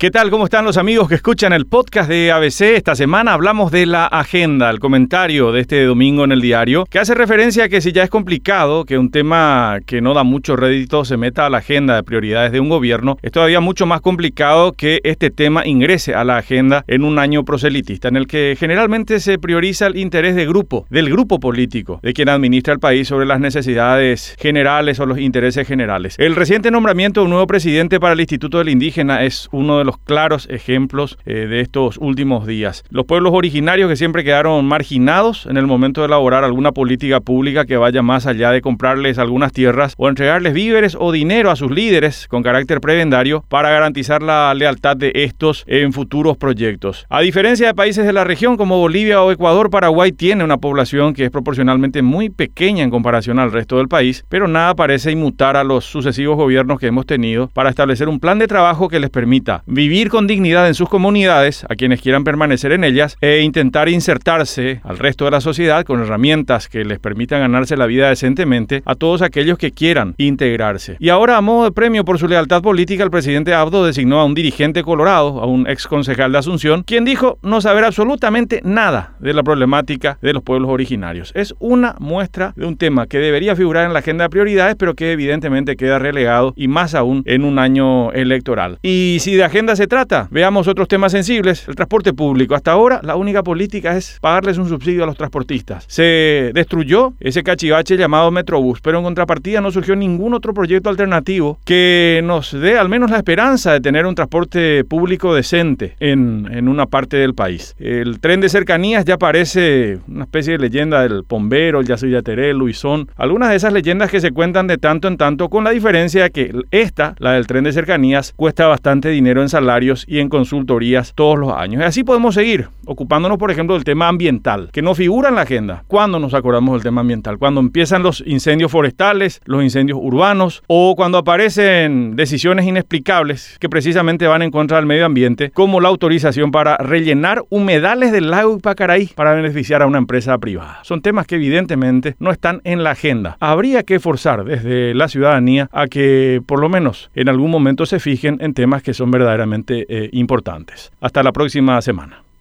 ¿Qué tal? ¿Cómo están los amigos que escuchan el podcast de ABC? Esta semana hablamos de la agenda, el comentario de este domingo en el diario, que hace referencia a que si ya es complicado que un tema que no da mucho rédito se meta a la agenda de prioridades de un gobierno, es todavía mucho más complicado que este tema ingrese a la agenda en un año proselitista, en el que generalmente se prioriza el interés de grupo, del grupo político, de quien administra el país sobre las necesidades generales o los intereses generales. El reciente nombramiento de un nuevo presidente para el Instituto del Indígena es uno de los claros ejemplos eh, de estos últimos días. Los pueblos originarios que siempre quedaron marginados en el momento de elaborar alguna política pública que vaya más allá de comprarles algunas tierras o entregarles víveres o dinero a sus líderes con carácter prebendario para garantizar la lealtad de estos en futuros proyectos. A diferencia de países de la región como Bolivia o Ecuador, Paraguay tiene una población que es proporcionalmente muy pequeña en comparación al resto del país, pero nada parece inmutar a los sucesivos gobiernos que hemos tenido para establecer un plan de trabajo que les permita vivir con dignidad en sus comunidades, a quienes quieran permanecer en ellas, e intentar insertarse al resto de la sociedad con herramientas que les permitan ganarse la vida decentemente a todos aquellos que quieran integrarse. Y ahora, a modo de premio por su lealtad política, el presidente Abdo designó a un dirigente colorado, a un ex concejal de Asunción, quien dijo no saber absolutamente nada de la problemática de los pueblos originarios. Es una muestra de un tema que debería figurar en la agenda de prioridades, pero que evidentemente queda relegado y más aún en un año electoral. Y si de agenda se trata. Veamos otros temas sensibles. El transporte público. Hasta ahora la única política es pagarles un subsidio a los transportistas. Se destruyó ese cachivache llamado Metrobús, pero en contrapartida no surgió ningún otro proyecto alternativo que nos dé al menos la esperanza de tener un transporte público decente en, en una parte del país. El tren de cercanías ya parece una especie de leyenda del Pombero, el Yacyretá, Luisón, algunas de esas leyendas que se cuentan de tanto en tanto, con la diferencia que esta, la del tren de cercanías, cuesta bastante dinero en salarios y en consultorías todos los años. Así podemos seguir ocupándonos, por ejemplo, del tema ambiental, que no figura en la agenda. ¿Cuándo nos acordamos del tema ambiental? Cuando empiezan los incendios forestales, los incendios urbanos o cuando aparecen decisiones inexplicables que precisamente van en contra del medio ambiente, como la autorización para rellenar humedales del lago Ipacaraí para beneficiar a una empresa privada. Son temas que evidentemente no están en la agenda. Habría que forzar desde la ciudadanía a que por lo menos en algún momento se fijen en temas que son verdaderamente eh, importantes. Hasta la próxima semana.